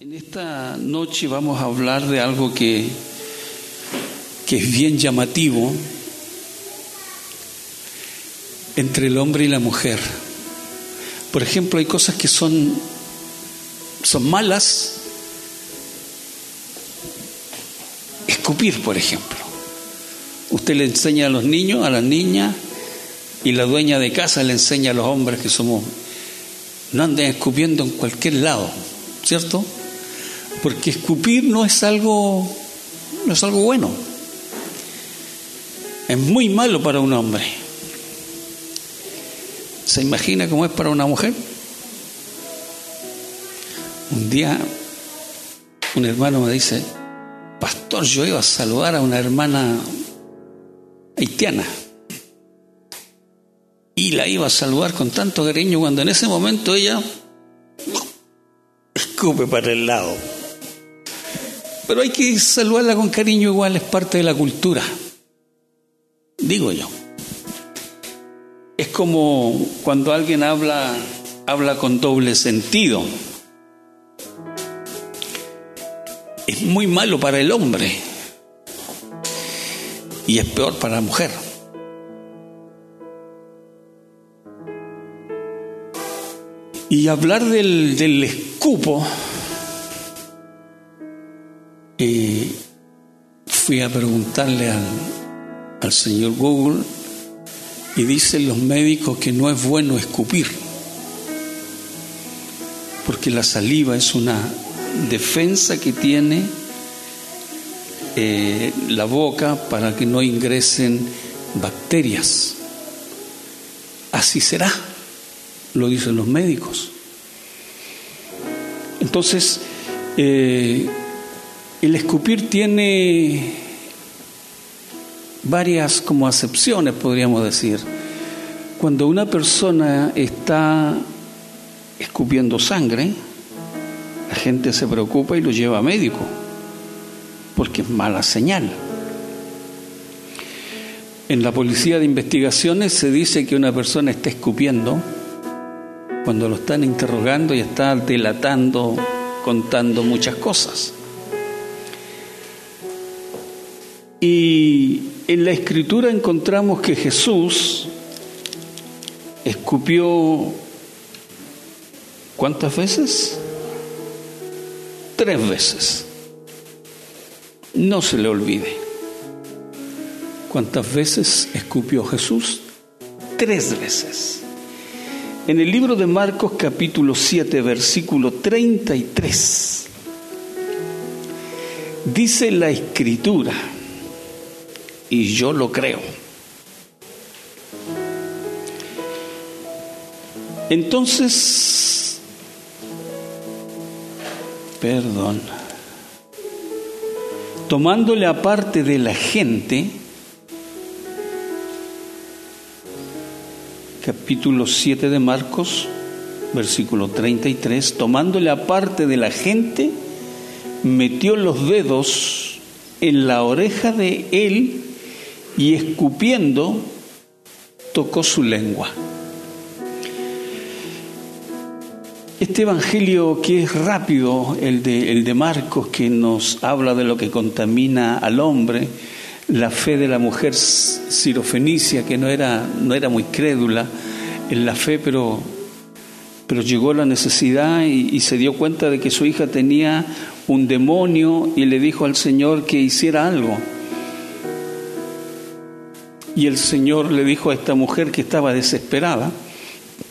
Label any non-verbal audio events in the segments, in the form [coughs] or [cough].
En esta noche vamos a hablar de algo que, que es bien llamativo entre el hombre y la mujer. Por ejemplo, hay cosas que son, son malas. Escupir, por ejemplo. Usted le enseña a los niños, a las niñas, y la dueña de casa le enseña a los hombres que somos, no anden escupiendo en cualquier lado, ¿cierto? Porque escupir no es algo no es algo bueno. Es muy malo para un hombre. ¿Se imagina cómo es para una mujer? Un día un hermano me dice, pastor, yo iba a saludar a una hermana haitiana. Y la iba a saludar con tanto cariño cuando en ese momento ella escupe para el lado. Pero hay que saludarla con cariño igual, es parte de la cultura. Digo yo. Es como cuando alguien habla, habla con doble sentido. Es muy malo para el hombre y es peor para la mujer. Y hablar del, del escupo y fui a preguntarle al, al señor Google y dicen los médicos que no es bueno escupir, porque la saliva es una defensa que tiene eh, la boca para que no ingresen bacterias. Así será, lo dicen los médicos. Entonces, eh, el escupir tiene varias como acepciones, podríamos decir. Cuando una persona está escupiendo sangre, la gente se preocupa y lo lleva a médico, porque es mala señal. En la policía de investigaciones se dice que una persona está escupiendo cuando lo están interrogando y está delatando, contando muchas cosas. Y en la escritura encontramos que Jesús escupió ¿cuántas veces? Tres veces. No se le olvide. ¿Cuántas veces escupió Jesús? Tres veces. En el libro de Marcos capítulo 7 versículo 33 dice la escritura, y yo lo creo. Entonces, perdón, tomándole aparte de la gente, capítulo 7 de Marcos, versículo 33, tomándole aparte de la gente, metió los dedos en la oreja de él y escupiendo tocó su lengua. Este evangelio que es rápido, el de, el de Marcos, que nos habla de lo que contamina al hombre, la fe de la mujer sirofenicia, que no era, no era muy crédula en la fe, pero, pero llegó la necesidad y se dio cuenta de que su hija tenía un demonio y le dijo al Señor que hiciera algo. Y el Señor le dijo a esta mujer que estaba desesperada,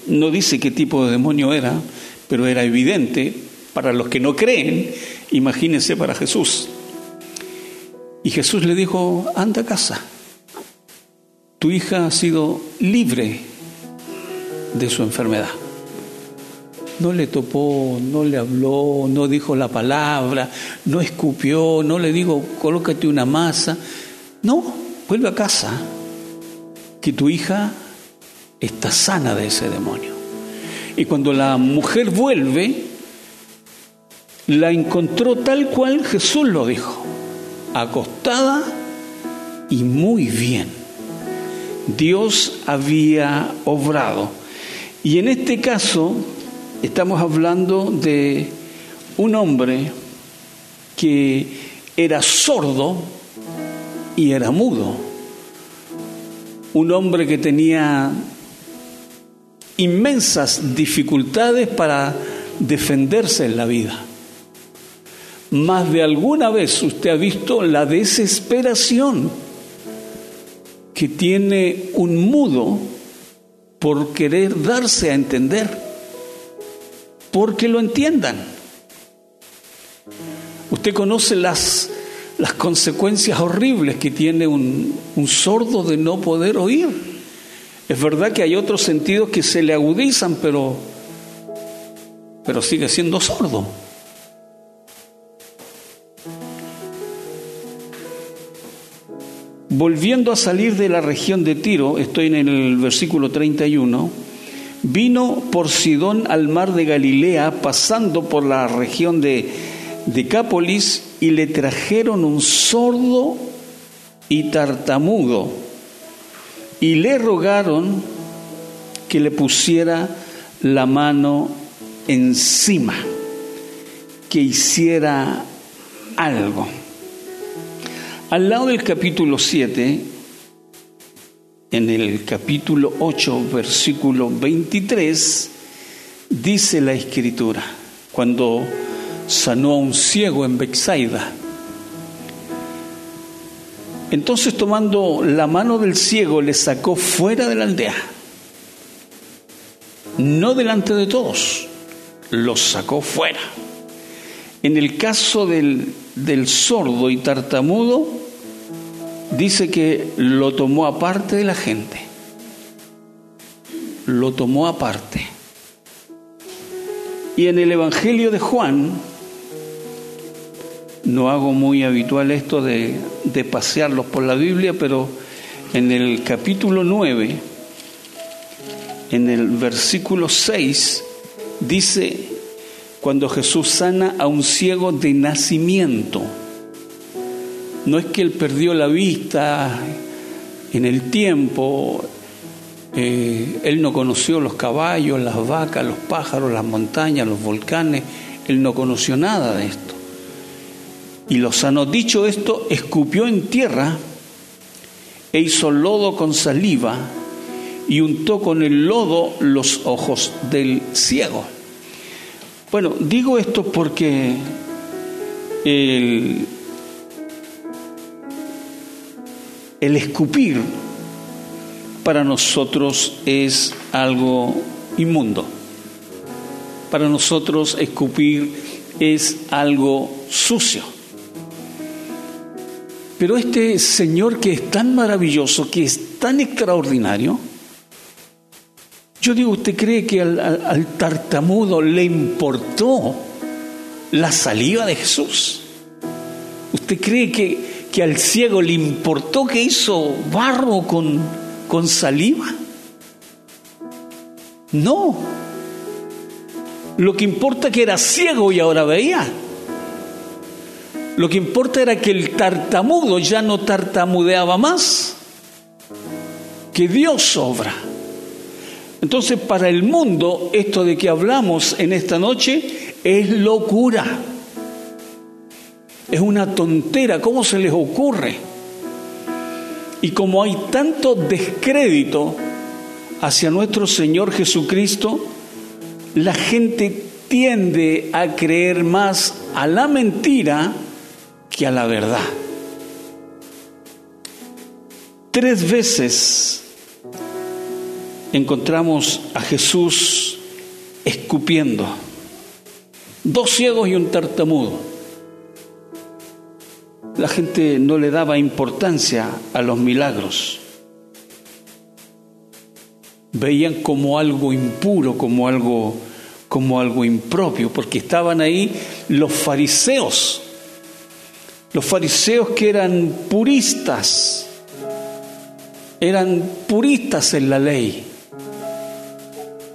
no dice qué tipo de demonio era, pero era evidente para los que no creen, imagínense para Jesús. Y Jesús le dijo, anda a casa, tu hija ha sido libre de su enfermedad. No le topó, no le habló, no dijo la palabra, no escupió, no le dijo, colócate una masa. No, vuelve a casa que tu hija está sana de ese demonio. Y cuando la mujer vuelve, la encontró tal cual Jesús lo dijo, acostada y muy bien. Dios había obrado. Y en este caso estamos hablando de un hombre que era sordo y era mudo. Un hombre que tenía inmensas dificultades para defenderse en la vida. Más de alguna vez usted ha visto la desesperación que tiene un mudo por querer darse a entender, porque lo entiendan. Usted conoce las, las consecuencias horribles que tiene un, sordo de no poder oír. Es verdad que hay otros sentidos que se le agudizan, pero, pero sigue siendo sordo. Volviendo a salir de la región de Tiro, estoy en el versículo 31, vino por Sidón al mar de Galilea, pasando por la región de Decápolis, y le trajeron un sordo y tartamudo, y le rogaron que le pusiera la mano encima, que hiciera algo. Al lado del capítulo 7, en el capítulo 8, versículo 23, dice la escritura, cuando sanó a un ciego en Bexaida. Entonces tomando la mano del ciego le sacó fuera de la aldea, no delante de todos, los sacó fuera. En el caso del, del sordo y tartamudo, dice que lo tomó aparte de la gente. Lo tomó aparte. Y en el Evangelio de Juan, no hago muy habitual esto de, pasearlos por la Biblia, pero en el capítulo 9, en el versículo 6, dice, cuando Jesús sana a un ciego de nacimiento, no es que él perdió la vista en el tiempo, eh, él no conoció los caballos, las vacas, los pájaros, las montañas, los volcanes, él no conoció nada de esto. Y lo sanó. Dicho esto, escupió en tierra e hizo lodo con saliva y untó con el lodo los ojos del ciego. Bueno, digo esto porque el, el escupir para nosotros es algo inmundo. Para nosotros escupir es algo sucio. Pero este Señor que es tan maravilloso, que es tan extraordinario, yo digo, ¿usted cree que al, tartamudo le importó la saliva de Jesús? ¿Usted cree que, que al ciego le importó que hizo barro con, con saliva? No. Lo que importa que era ciego y ahora veía. Lo que importa era que el tartamudo ya no tartamudeaba más. Que Dios obra. Entonces, para el mundo, esto de que hablamos en esta noche es locura. Es una tontera, ¿cómo se les ocurre? Y como hay tanto descrédito hacia nuestro Señor Jesucristo, la gente tiende a creer más a la mentira que a la verdad. Tres veces encontramos a Jesús escupiendo, dos ciegos y un tartamudo. La gente no le daba importancia a los milagros. Veían como algo impuro, como algo como algo impropio, porque estaban ahí los fariseos, los fariseos que eran puristas, eran puristas en la ley.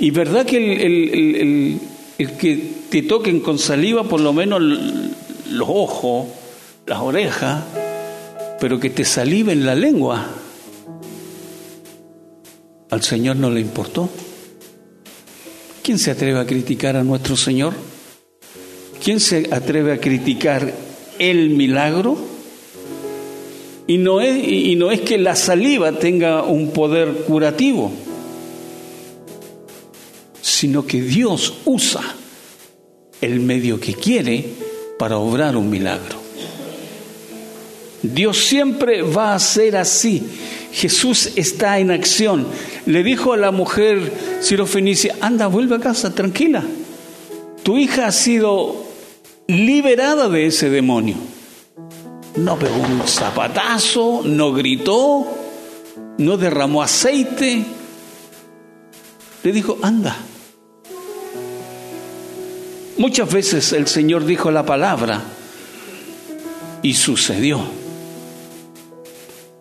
Y verdad que el, que te toquen con saliva, por lo menos los ojos, las orejas, pero que te en la lengua, al Señor no le importó. ¿Quién se atreve a criticar a nuestro Señor? ¿quién se atreve a criticar el milagro? Y no, es, y no es que la saliva tenga un poder curativo, sino que Dios usa el medio que quiere para obrar un milagro. Dios siempre va a ser así. Jesús está en acción. Le dijo a la mujer Fenicia, anda, vuelve a casa, tranquila. Tu hija ha sido liberada de ese demonio. No pegó un zapatazo, no gritó, no derramó aceite. Le dijo, anda. Muchas veces el Señor dijo la palabra y sucedió.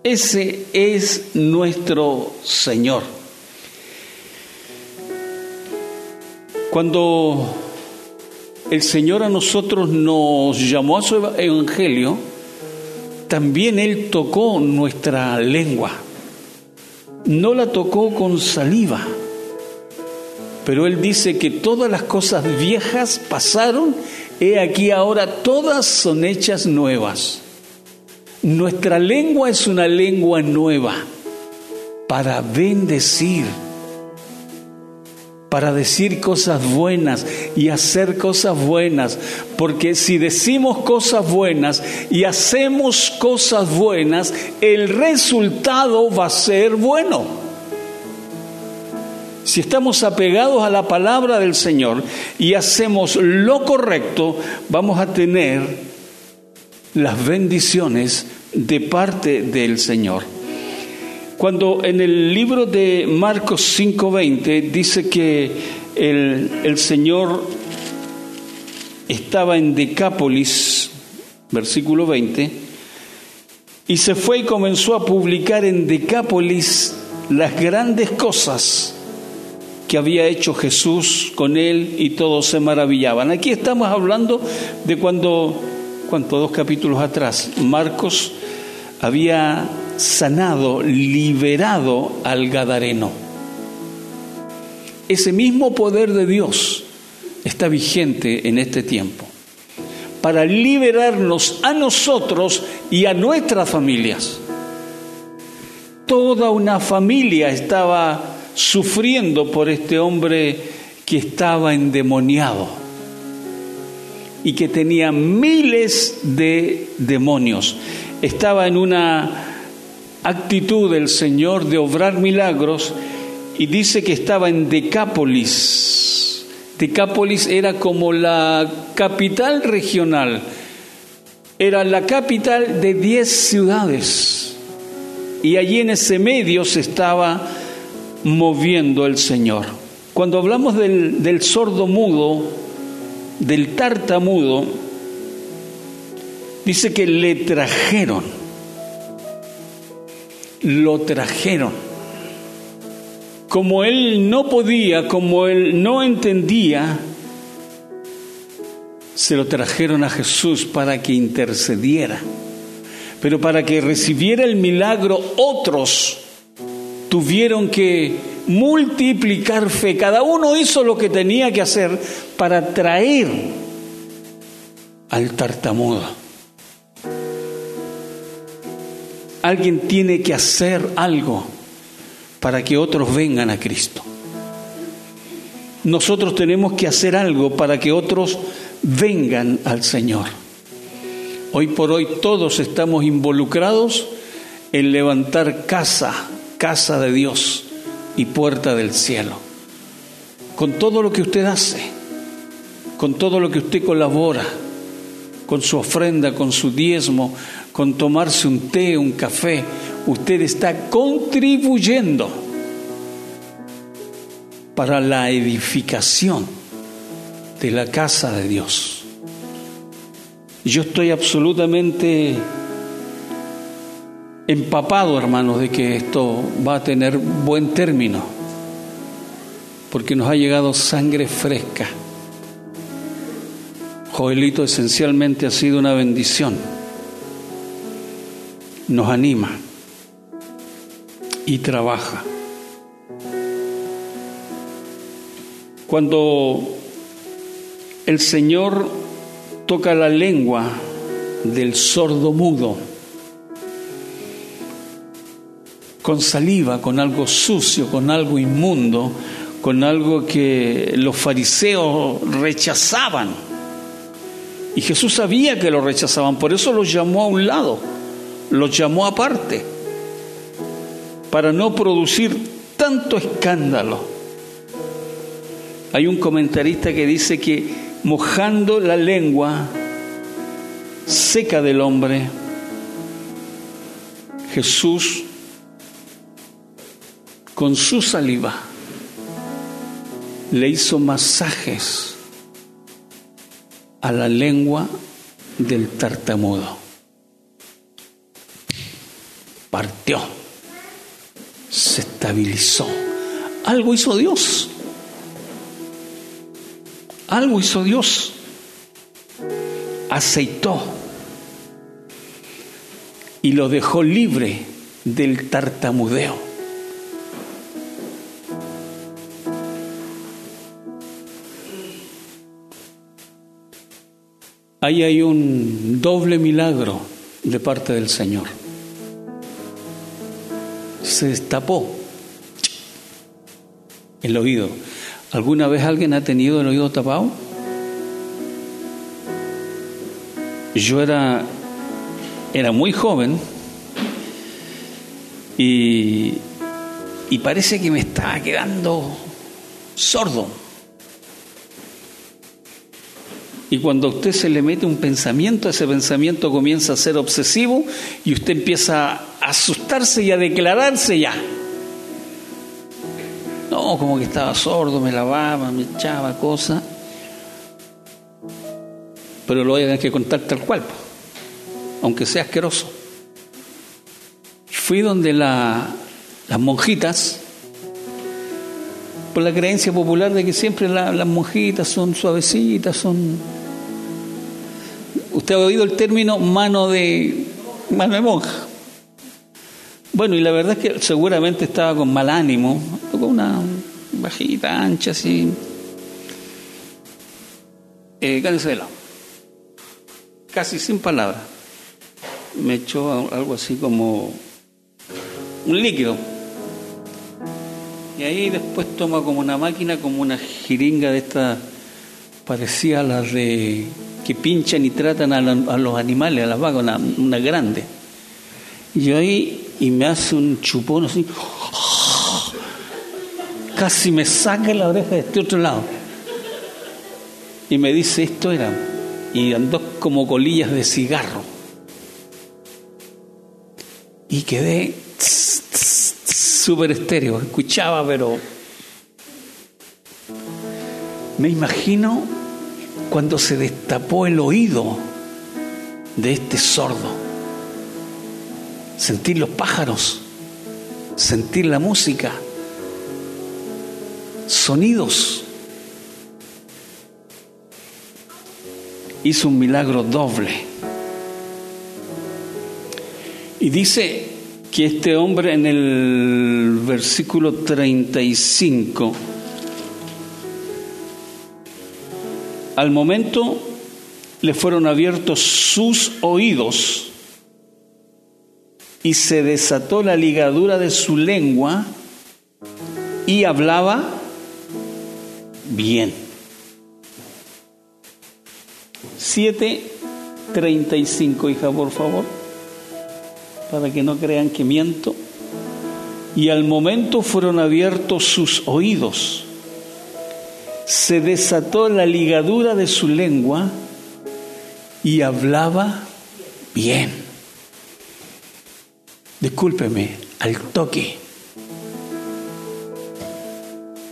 Ese es nuestro Señor. Cuando el Señor a nosotros nos llamó a su evangelio, también Él tocó nuestra lengua. No la tocó con saliva, pero Él dice que todas las cosas viejas pasaron, he aquí ahora todas son hechas nuevas. Nuestra lengua es una lengua nueva para bendecir, para decir cosas buenas y hacer cosas buenas, porque si decimos cosas buenas y hacemos cosas buenas, el resultado va a ser bueno. Si estamos apegados a la palabra del Señor y hacemos lo correcto, vamos a tener las bendiciones de parte del Señor. Cuando en el libro de Marcos 5:20 dice que el, el Señor estaba en Decápolis, versículo 20, y se fue y comenzó a publicar en Decápolis las grandes cosas que había hecho Jesús con él y todos se maravillaban. Aquí estamos hablando de cuando cuanto dos capítulos atrás, Marcos había sanado, liberado al Gadareno. Ese mismo poder de Dios está vigente en este tiempo para liberarnos a nosotros y a nuestras familias. Toda una familia estaba sufriendo por este hombre que estaba endemoniado y que tenía miles de demonios. Estaba en una actitud del Señor de obrar milagros y dice que estaba en Decápolis. Decápolis era como la capital regional, era la capital de diez ciudades y allí en ese medio se estaba moviendo el Señor. Cuando hablamos del, sordo mudo, del tartamudo, dice que le trajeron, lo trajeron. Como él no podía, como él no entendía, se lo trajeron a Jesús para que intercediera. Pero para que recibiera el milagro otros tuvieron que multiplicar fe. Cada uno hizo lo que tenía que hacer para traer al tartamudo. Alguien tiene que hacer algo para que otros vengan a Cristo. Nosotros tenemos que hacer algo para que otros vengan al Señor. Hoy por hoy todos estamos involucrados en levantar casa, casa de Dios y puerta del cielo. Con todo lo que usted hace, con todo lo que usted colabora, con su ofrenda, con su diezmo, con tomarse un té, un café, usted está contribuyendo para la edificación de la casa de Dios. Yo estoy absolutamente empapado, hermanos, de que esto va a tener buen término, porque nos ha llegado sangre fresca. Joelito esencialmente ha sido una bendición, nos anima y trabaja. Cuando el Señor toca la lengua del sordo mudo con saliva, con algo sucio, con algo inmundo, con algo que los fariseos rechazaban. Y Jesús sabía que lo rechazaban, por eso los llamó a un lado, los llamó aparte, para no producir tanto escándalo. Hay un comentarista que dice que mojando la lengua seca del hombre, Jesús con su saliva le hizo masajes a la lengua del tartamudo. Partió, se estabilizó. Algo hizo Dios. Algo hizo Dios. Aceitó y lo dejó libre del tartamudeo. Ahí hay un doble milagro de parte del Señor. Se destapó el oído. ¿Alguna vez alguien ha tenido el oído tapado? Yo era, era muy joven y, y parece que me estaba quedando sordo. Y cuando a usted se le mete un pensamiento, ese pensamiento comienza a ser obsesivo y usted empieza a y a declararse ya. No, como que estaba sordo, me lavaba, me echaba cosas. Pero lo voy a tener que contar tal cual, aunque sea asqueroso. Fui donde la, las monjitas, por la creencia popular de que siempre las monjitas son suavecitas, son Usted ha oído el término mano de, mano de monja. Bueno, y la verdad es que seguramente estaba con mal ánimo, con una bajita, ancha, así. Eh. Casi sin palabras. Me echó algo así como un líquido. Y ahí después toma como una máquina, como una jeringa de esta, parecía a las de que pinchan y tratan a, los animales, a las vacas, una, grande. Y ahí, y me hace un chupón así, casi me saca la oreja de este otro lado. Y me dice, esto era, y andó como colillas de cigarro. Y quedé súper estéreo, escuchaba, pero me imagino cuando se destapó el oído de este sordo. Sentir los pájaros, sentir la música, sonidos. Hizo un milagro doble. Y dice que este hombre en el versículo 35 Al momento le fueron abiertos sus oídos y se desató la ligadura de su lengua y hablaba bien. 7.35, hija, por favor, para que no crean que miento. Y al momento fueron abiertos sus oídos se desató la ligadura de su lengua y hablaba bien. Discúlpeme, al toque.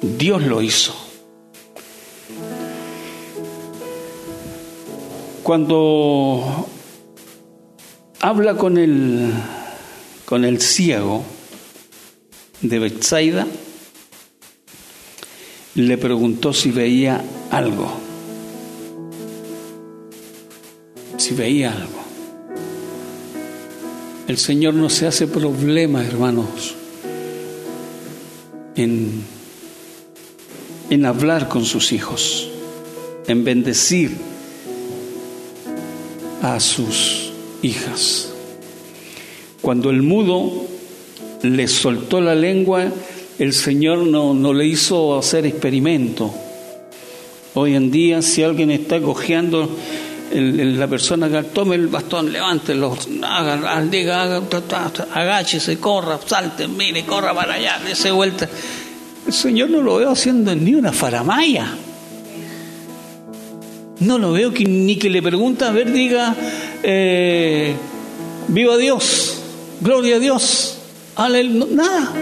Dios lo hizo. Cuando habla con el, con el ciego de Bethsaida, le preguntó si veía algo. Si veía algo. El Señor no se hace problema, hermanos, en, en hablar con sus hijos, en bendecir a sus hijas. Cuando el mudo le soltó la lengua, el Señor no, no le hizo hacer experimento. Hoy en día, si alguien está cojeando, la persona que tome el bastón, levántelo, haga, diga, haga, agáchese, corra, salte, mire, corra para allá, dése vuelta. El Señor no lo veo haciendo ni una faramaya. No lo veo ni que le pregunta, a ver, diga, eh, viva Dios, gloria a Dios, aleluya, nada.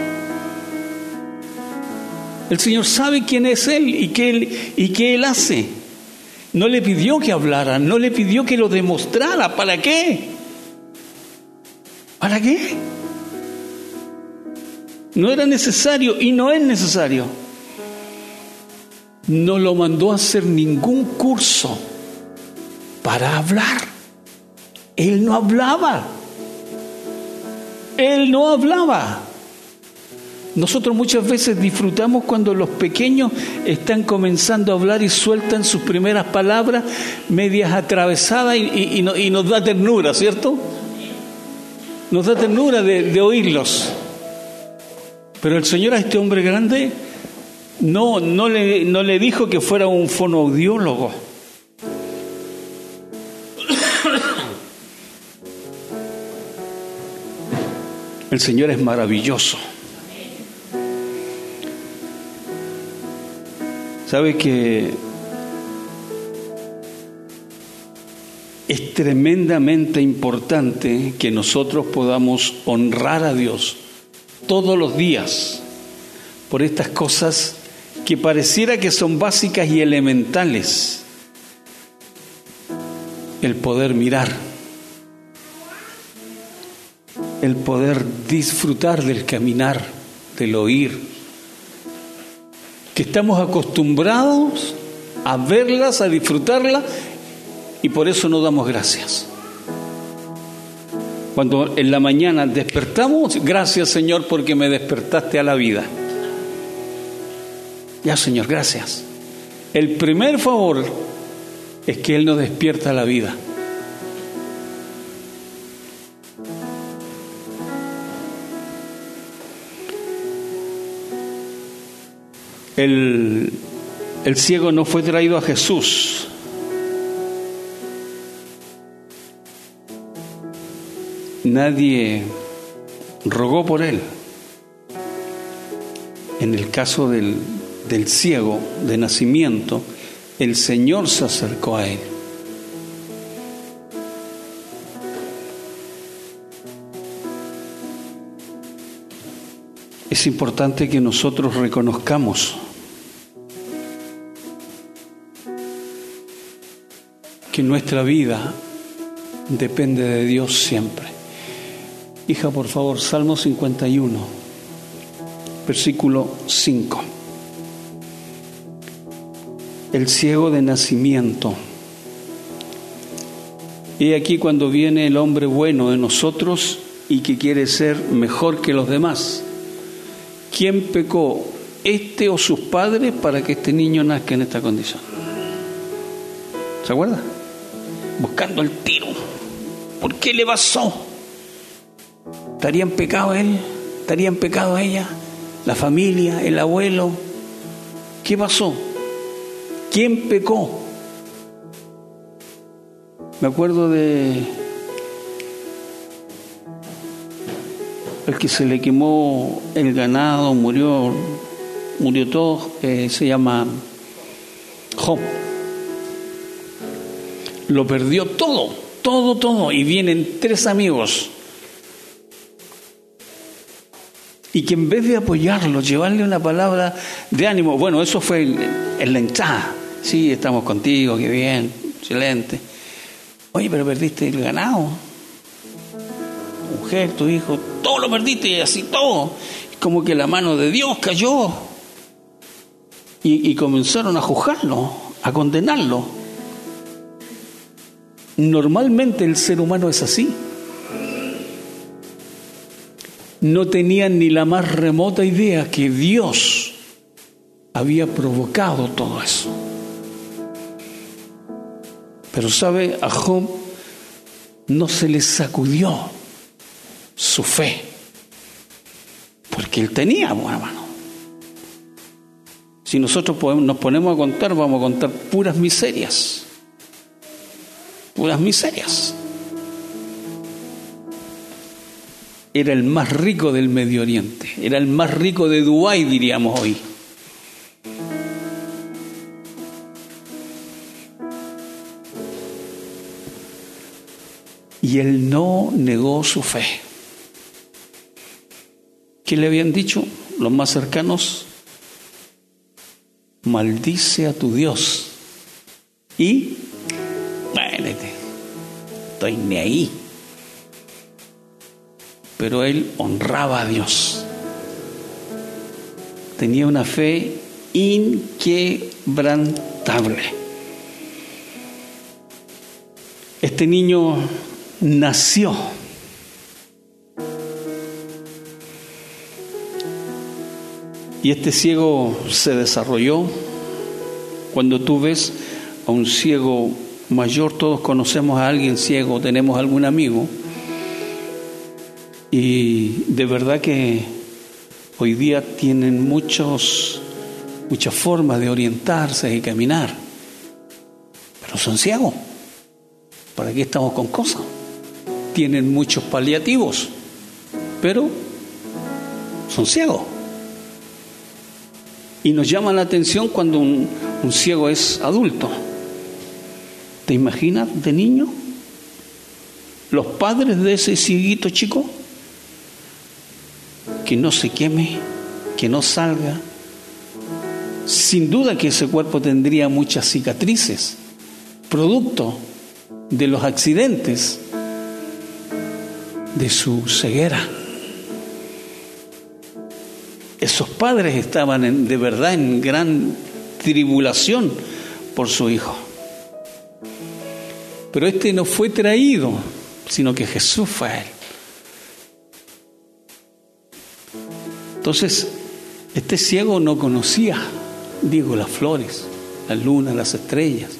El Señor sabe quién es Él y qué Él, y qué él hace. No le pidió que hablara, no le pidió que lo demostrara. ¿Para qué? ¿Para qué? No era necesario y no es necesario. No lo mandó a hacer ningún curso para hablar. Él no hablaba. Él no hablaba. Nosotros muchas veces disfrutamos cuando los pequeños están comenzando a hablar y sueltan sus primeras palabras medias atravesadas y, nos da ternura, ¿cierto? Nos da ternura de, oírlos. Pero el Señor a este hombre grande no, no, le, no le dijo que fuera un fonoaudiólogo. [coughs] El Señor es maravilloso. Sabe que es tremendamente importante que nosotros podamos honrar a Dios todos los días por estas cosas que pareciera que son básicas y elementales. El poder mirar, el poder disfrutar del caminar, del oír, que estamos acostumbrados a verlas, a disfrutarlas y por eso no damos gracias. Cuando en la mañana despertamos, gracias Señor porque me despertaste a la vida. Ya Señor, gracias. El primer favor es que Él nos despierta a la vida. El, ciego no fue traído a Jesús. Nadie rogó por él. En el caso del, del ciego de nacimiento, el Señor se acercó a él. Es importante que nosotros reconozcamos que nuestra vida depende de Dios siempre. Hija, por favor, Salmo 51, versículo 5. El ciego de nacimiento. Y aquí cuando viene el hombre bueno de nosotros y que quiere ser mejor que los demás. ¿Quién pecó, este o sus padres, para que este niño nazca en esta condición? ¿Se acuerda? Buscando el tiro. ¿Por qué le pasó? ¿Estaría en pecado él? ¿Estaría en pecado ella? ¿La familia? ¿El abuelo? ¿Qué pasó? ¿Quién pecó? Me acuerdo de el que se le quemó el ganado, murió, murió todo, se llama Job lo perdió todo, todo, todo, y vienen tres amigos. Y que en vez de apoyarlo, llevarle una palabra de ánimo, bueno, eso fue en, la entrada. Sí, estamos contigo, qué bien, excelente. Oye, pero perdiste el ganado. Mujer, tu hijo, todo lo perdiste y así todo. Como que la mano de Dios cayó. Y, y comenzaron a juzgarlo, a condenarlo. Normalmente el ser humano es así. No tenían ni la más remota idea que Dios había provocado todo eso. Pero sabe, a Job no se le sacudió su fe, porque él tenía, hermano. Si nosotros nos ponemos a contar, vamos a contar puras miserias, puras miserias. Era el más rico del Medio Oriente, era el más rico de Dubái, diríamos hoy. y él no negó su fe. ¿Qué le habían dicho los más cercanos? Maldice a tu Dios. Y, estoy ni ahí. Pero él honraba a Dios. Tenía una fe inquebrantable. Este niño nació. Y este ciego se desarrolló. Cuando tú ves a un ciego mayor, todos conocemos a alguien ciego, tenemos algún amigo. Y de verdad que hoy día tienen muchos, muchas formas de orientarse y caminar, pero son ciegos. ¿Para qué estamos con cosas? tienen muchos paliativos, pero son ciegos. Y nos llama la atención cuando un, ciego es adulto. ¿Te imaginas de niño? Los padres de ese cieguito chico, que no se queme, que no salga. Sin duda que ese cuerpo tendría muchas cicatrices, producto de los accidentes de su ceguera. Esos padres estaban de verdad en gran tribulación por su hijo. Pero este no fue traído, sino que Jesús fue a él. Entonces, este ciego no conocía, digo, las flores, la luna, las estrellas,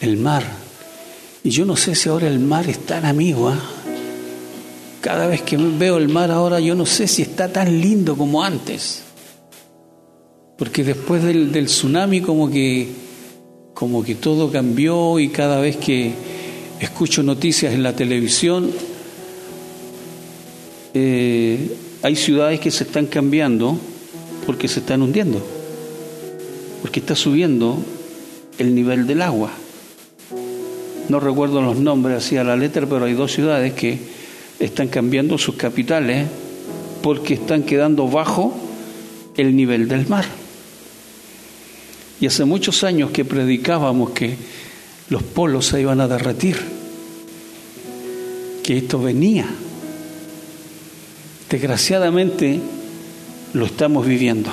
el mar, y yo no sé si ahora el mar es tan amigo. ¿ah? Cada vez que veo el mar ahora, yo no sé si está tan lindo como antes. Porque después del, tsunami como que, como que todo cambió y cada vez que escucho noticias en la televisión, eh, hay ciudades que se están cambiando porque se están hundiendo, porque está subiendo el nivel del agua no recuerdo los nombres así a la letra, pero hay dos ciudades que están cambiando sus capitales porque están quedando bajo el nivel del mar. Y hace muchos años que predicábamos que los polos se iban a derretir, que esto venía. Desgraciadamente lo estamos viviendo.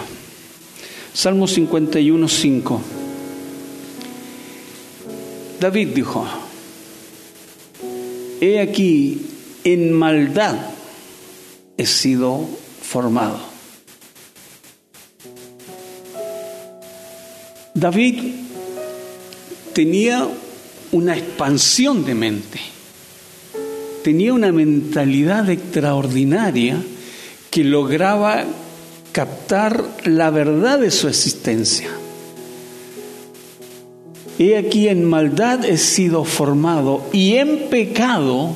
Salmo 51, 5. David dijo, he aquí, en maldad he sido formado. David tenía una expansión de mente, tenía una mentalidad extraordinaria que lograba captar la verdad de su existencia. He aquí en maldad he sido formado y en pecado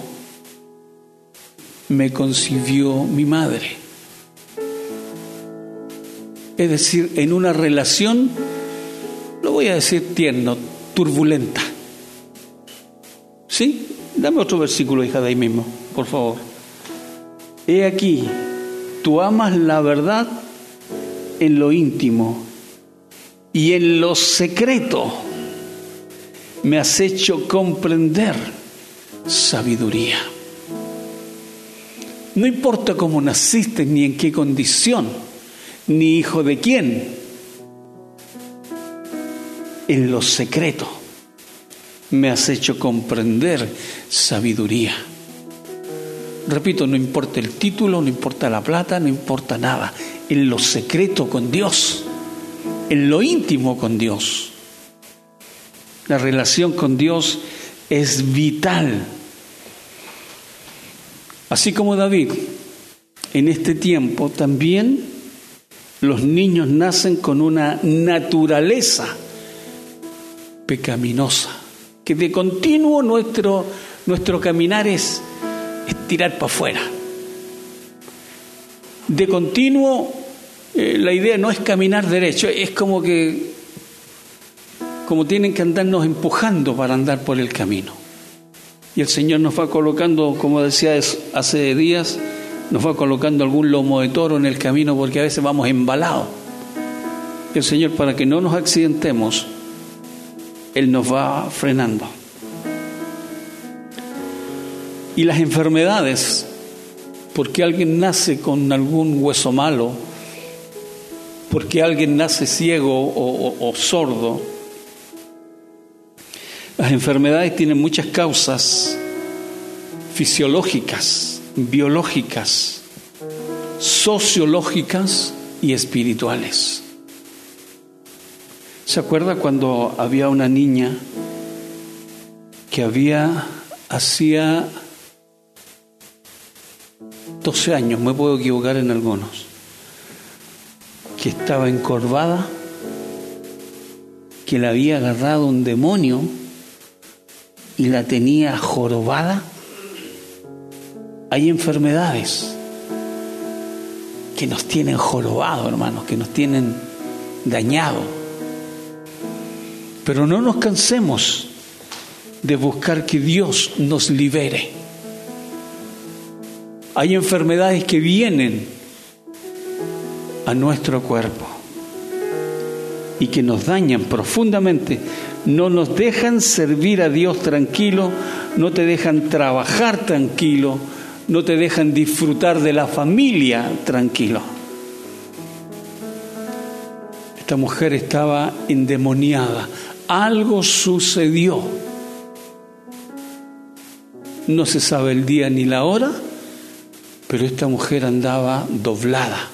me concibió mi madre. Es decir, en una relación, voy a decir tierno, turbulenta. ¿Sí? Dame otro versículo, hija, de ahí mismo, por favor. He aquí, tú amas la verdad en lo íntimo y en lo secreto me has hecho comprender sabiduría. No importa cómo naciste, ni en qué condición, ni hijo de quién, en lo secreto me has hecho comprender sabiduría. Repito, no importa el título, no importa la plata, no importa nada. En lo secreto con Dios, en lo íntimo con Dios la relación con Dios es vital. Así como David, en este tiempo también los niños nacen con una naturaleza pecaminosa, que de continuo nuestro, nuestro caminar es, tirar para afuera. De continuo eh, la idea no es caminar derecho, es como que como tienen que andarnos empujando para andar por el camino. Y el Señor nos va colocando, como decía hace días, nos va colocando algún lomo de toro en el camino porque a veces vamos embalados. El Señor, para que no nos accidentemos, Él nos va frenando. Y las enfermedades, porque alguien nace con algún hueso malo, porque alguien nace ciego o, o sordo, las enfermedades tienen muchas causas fisiológicas, biológicas, sociológicas y espirituales. ¿Se acuerda cuando había una niña que había, hacía 12 años, me puedo equivocar en algunos, que estaba encorvada, que le había agarrado un demonio y la tenía jorobada? Hay enfermedades que nos tienen jorobado, hermanos, que nos tienen dañado. Pero no nos cansemos de buscar que Dios nos libere. Hay enfermedades que vienen a nuestro cuerpo y que nos dañan profundamente, no nos dejan servir a Dios tranquilo, no te dejan trabajar tranquilo, no te dejan disfrutar de la familia tranquilo. Esta mujer estaba endemoniada, algo sucedió. No se sabe el día ni la hora, pero esta mujer andaba doblada.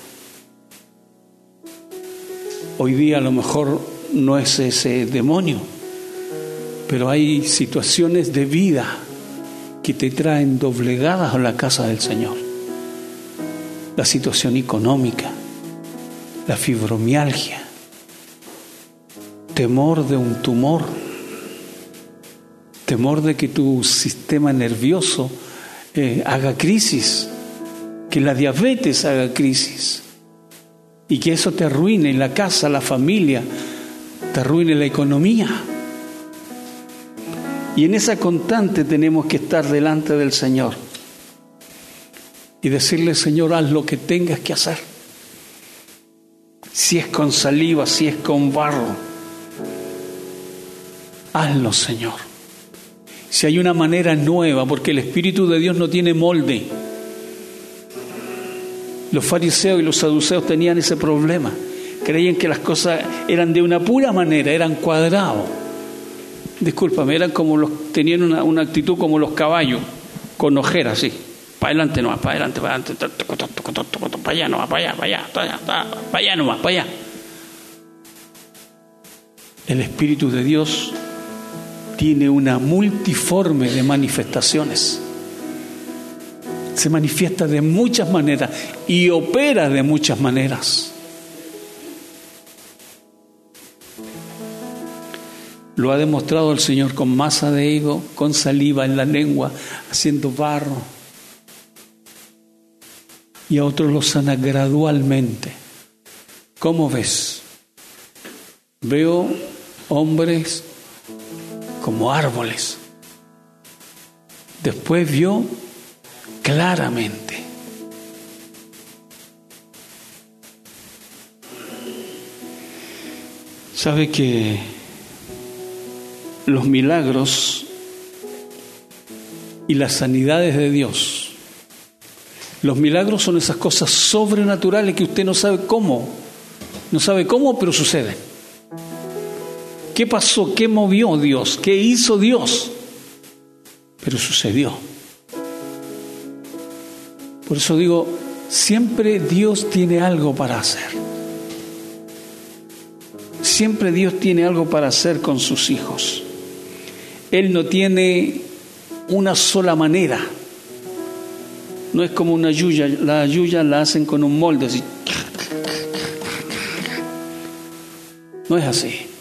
Hoy día a lo mejor no es ese demonio, pero hay situaciones de vida que te traen doblegadas a la casa del Señor. La situación económica, la fibromialgia, temor de un tumor, temor de que tu sistema nervioso eh, haga crisis, que la diabetes haga crisis y que eso te arruine la casa, la familia, te arruine la economía. Y en esa constante tenemos que estar delante del Señor y decirle, Señor, haz lo que tengas que hacer. Si es con saliva, si es con barro hazlo, Señor. Si hay una manera nueva, porque el Espíritu de Dios no tiene molde. Los fariseos y los saduceos tenían ese problema. Creían que las cosas eran de una pura manera, eran cuadrados. Discúlpame, eran como los, tenían una, actitud como los caballos, con ojeras, sí. Para adelante nomás, para adelante, para adelante, para allá nomás, para allá, para allá, para allá, para allá nomás, para allá. El Espíritu de Dios tiene una multiforme de manifestaciones. Se manifiesta de muchas maneras y opera de muchas maneras. Lo ha demostrado el Señor con masa de higo, con saliva en la lengua, haciendo barro. Y a otros lo sana gradualmente. ¿Cómo ves? Veo hombres como árboles. Después vio claramente. Sabe que los milagros y las sanidades de Dios, los milagros son esas cosas sobrenaturales que usted no sabe cómo, no sabe cómo, pero suceden. ¿Qué pasó? ¿Qué movió Dios? ¿Qué hizo Dios? Pero sucedió. Por eso digo, siempre Dios tiene algo para hacer. Siempre Dios tiene algo para hacer con sus hijos. Él no tiene una sola manera. No es como una yuya, la yuya la hacen con un molde. No es así.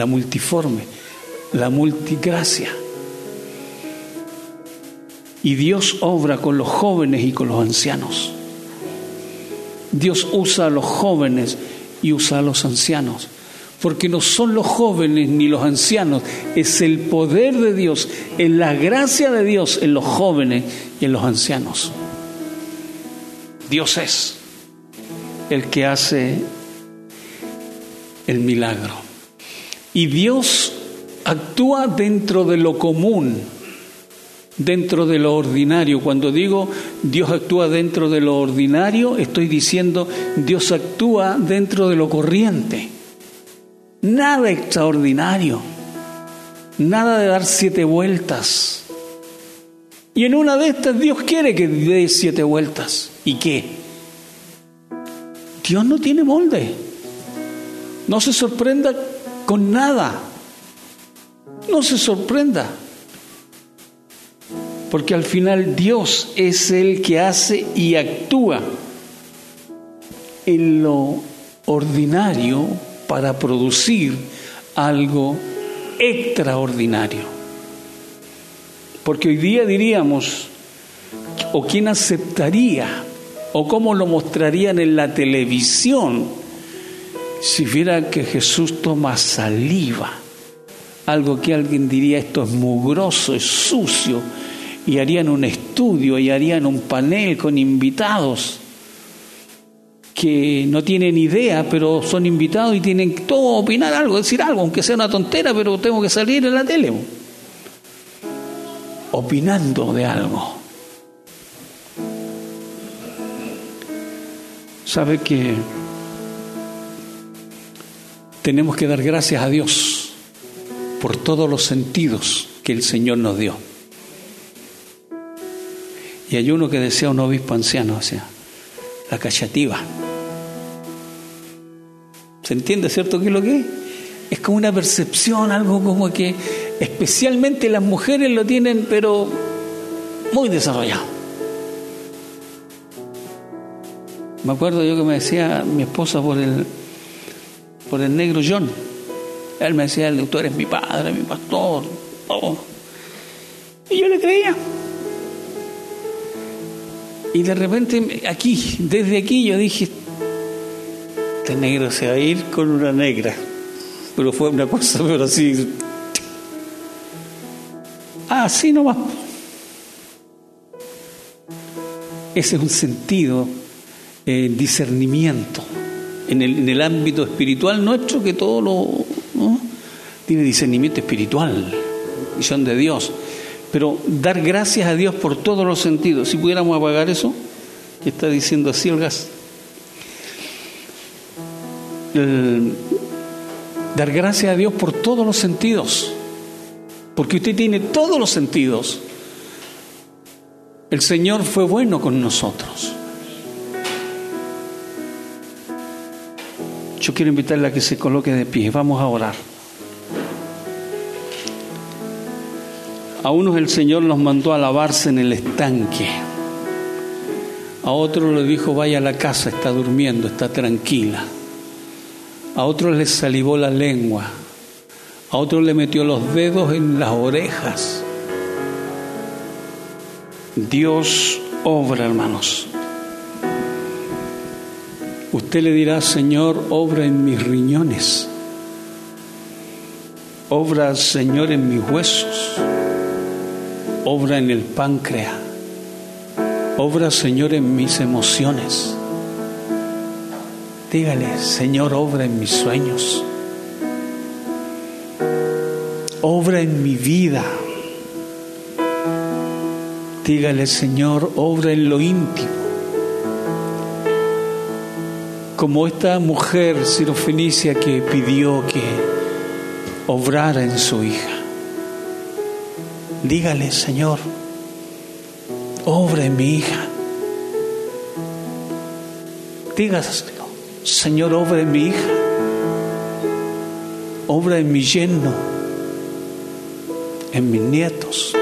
La multiforme, la multigracia. Y Dios obra con los jóvenes y con los ancianos. Dios usa a los jóvenes y usa a los ancianos. Porque no son los jóvenes ni los ancianos, es el poder de Dios, es la gracia de Dios en los jóvenes y en los ancianos. Dios es el que hace el milagro. Y Dios actúa dentro de lo común, dentro de lo ordinario. Cuando digo Dios actúa dentro de lo ordinario, estoy diciendo Dios actúa dentro de lo corriente. Nada extraordinario, nada de dar siete vueltas. Y en una de estas Dios quiere que dé siete vueltas. ¿Y qué? Dios no tiene molde. No se sorprenda con nada. No se sorprenda. Porque al final Dios es el que hace y actúa en lo ordinario para producir algo extraordinario. Porque hoy día diríamos, o quién aceptaría, o cómo lo mostrarían en la televisión, si viera que Jesús toma saliva, algo que alguien diría esto es mugroso, es sucio, y harían un estudio y harían un panel con invitados que no tienen idea, pero son invitados y tienen todo opinar algo, decir algo, aunque sea una tontera, pero tengo que salir en la tele. Opinando de algo. ¿Sabe que tenemos que dar gracias a Dios por todos los sentidos que el Señor nos dio? Y hay uno que decía un obispo anciano, o la cachativa. ¿Se entiende, cierto, qué es lo que es? Es como una percepción, algo como que especialmente las mujeres lo tienen, pero muy desarrollado. Me acuerdo yo que me decía mi esposa por el, por el negro John. Él me decía, tú eres mi padre, mi pastor, Y yo le creía. Y de repente aquí, desde aquí yo dije, este negro se va a ir con una negra. Pero fue una cosa, pero así. Así nomás. Ese es un sentido, eh, discernimiento en el, en el, ámbito espiritual nuestro que todo lo tiene discernimiento espiritual, visión de Dios pero dar gracias a Dios por todos los sentidos. Si pudiéramos apagar eso, que está diciendo así el dar gracias a Dios por todos los sentidos, porque usted tiene todos los sentidos. El Señor fue bueno con nosotros. Yo quiero invitarle a que se coloque de pie. Vamos a orar. A unos el Señor los mandó a lavarse en el estanque. A otros le dijo, vaya a la casa, está durmiendo, está tranquila. A otros les salivó la lengua. A otros le metió los dedos en las orejas. Dios obra, hermanos. Usted le dirá, Señor, obra en mis riñones. Obra, Señor, en mis huesos obra en el páncreas, obra Señor en mis emociones. Dígale, Señor, obra en mis sueños, obra en mi vida. Dígale, Señor, obra en lo íntimo. Como esta mujer sirofenicia que pidió que obrara en su hija. Dígale, Señor, obra en mi hija. Dígaselo, Señor, obra en mi hija. Obra en mi yerno. en mis nietos,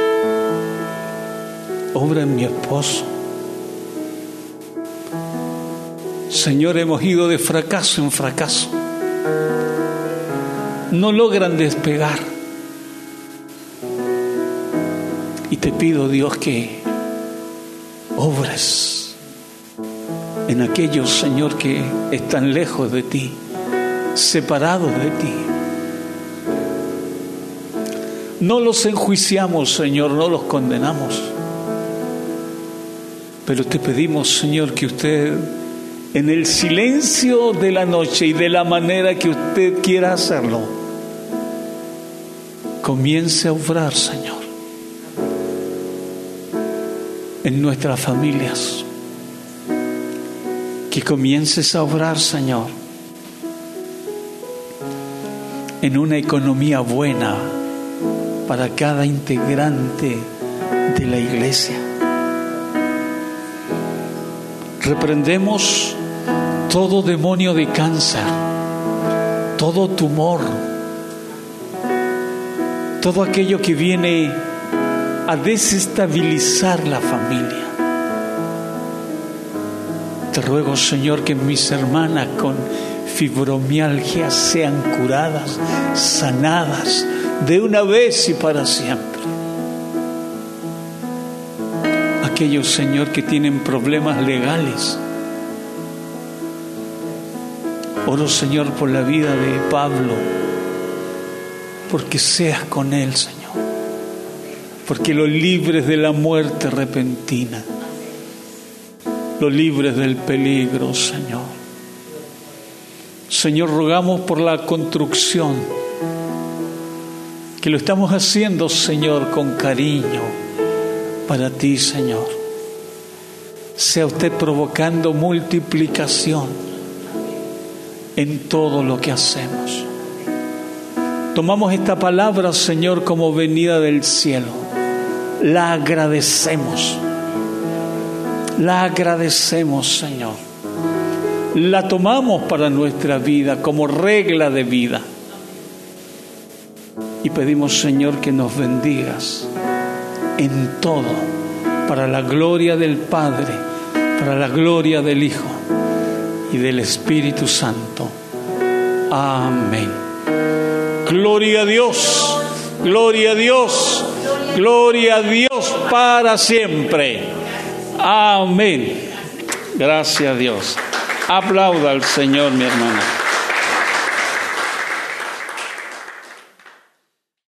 obra en mi esposo. Señor, hemos ido de fracaso en fracaso. No logran despegar. Y te pido, Dios, que obres en aquellos, Señor, que están lejos de ti, separados de ti. No los enjuiciamos, Señor, no los condenamos. Pero te pedimos, Señor, que usted, en el silencio de la noche y de la manera que usted quiera hacerlo, comience a obrar, Señor, en nuestras familias. Que comiences a obrar, Señor, en una economía buena para cada integrante de la iglesia. Reprendemos todo demonio de cáncer, todo tumor, todo aquello que viene a desestabilizar la familia. Te ruego, Señor, que mis hermanas con fibromialgia sean curadas, sanadas de una vez y para siempre. aquellos, Señor, que tienen problemas legales. Oro, Señor, por la vida de Pablo, porque seas con él, Señor, porque lo libres de la muerte repentina, lo libres del peligro, Señor. Señor, rogamos por la construcción, que lo estamos haciendo, Señor, con cariño para ti, Señor. Sea usted provocando multiplicación en todo lo que hacemos. Tomamos esta palabra, Señor, como venida del cielo. La agradecemos. La agradecemos, Señor. La tomamos para nuestra vida como regla de vida. Y pedimos, Señor, que nos bendigas en todo, para la gloria del Padre, para la gloria del Hijo y del Espíritu Santo. Amén. Gloria a Dios, gloria a Dios, gloria a Dios para siempre. Amén. Gracias a Dios. Aplauda al Señor, mi hermana.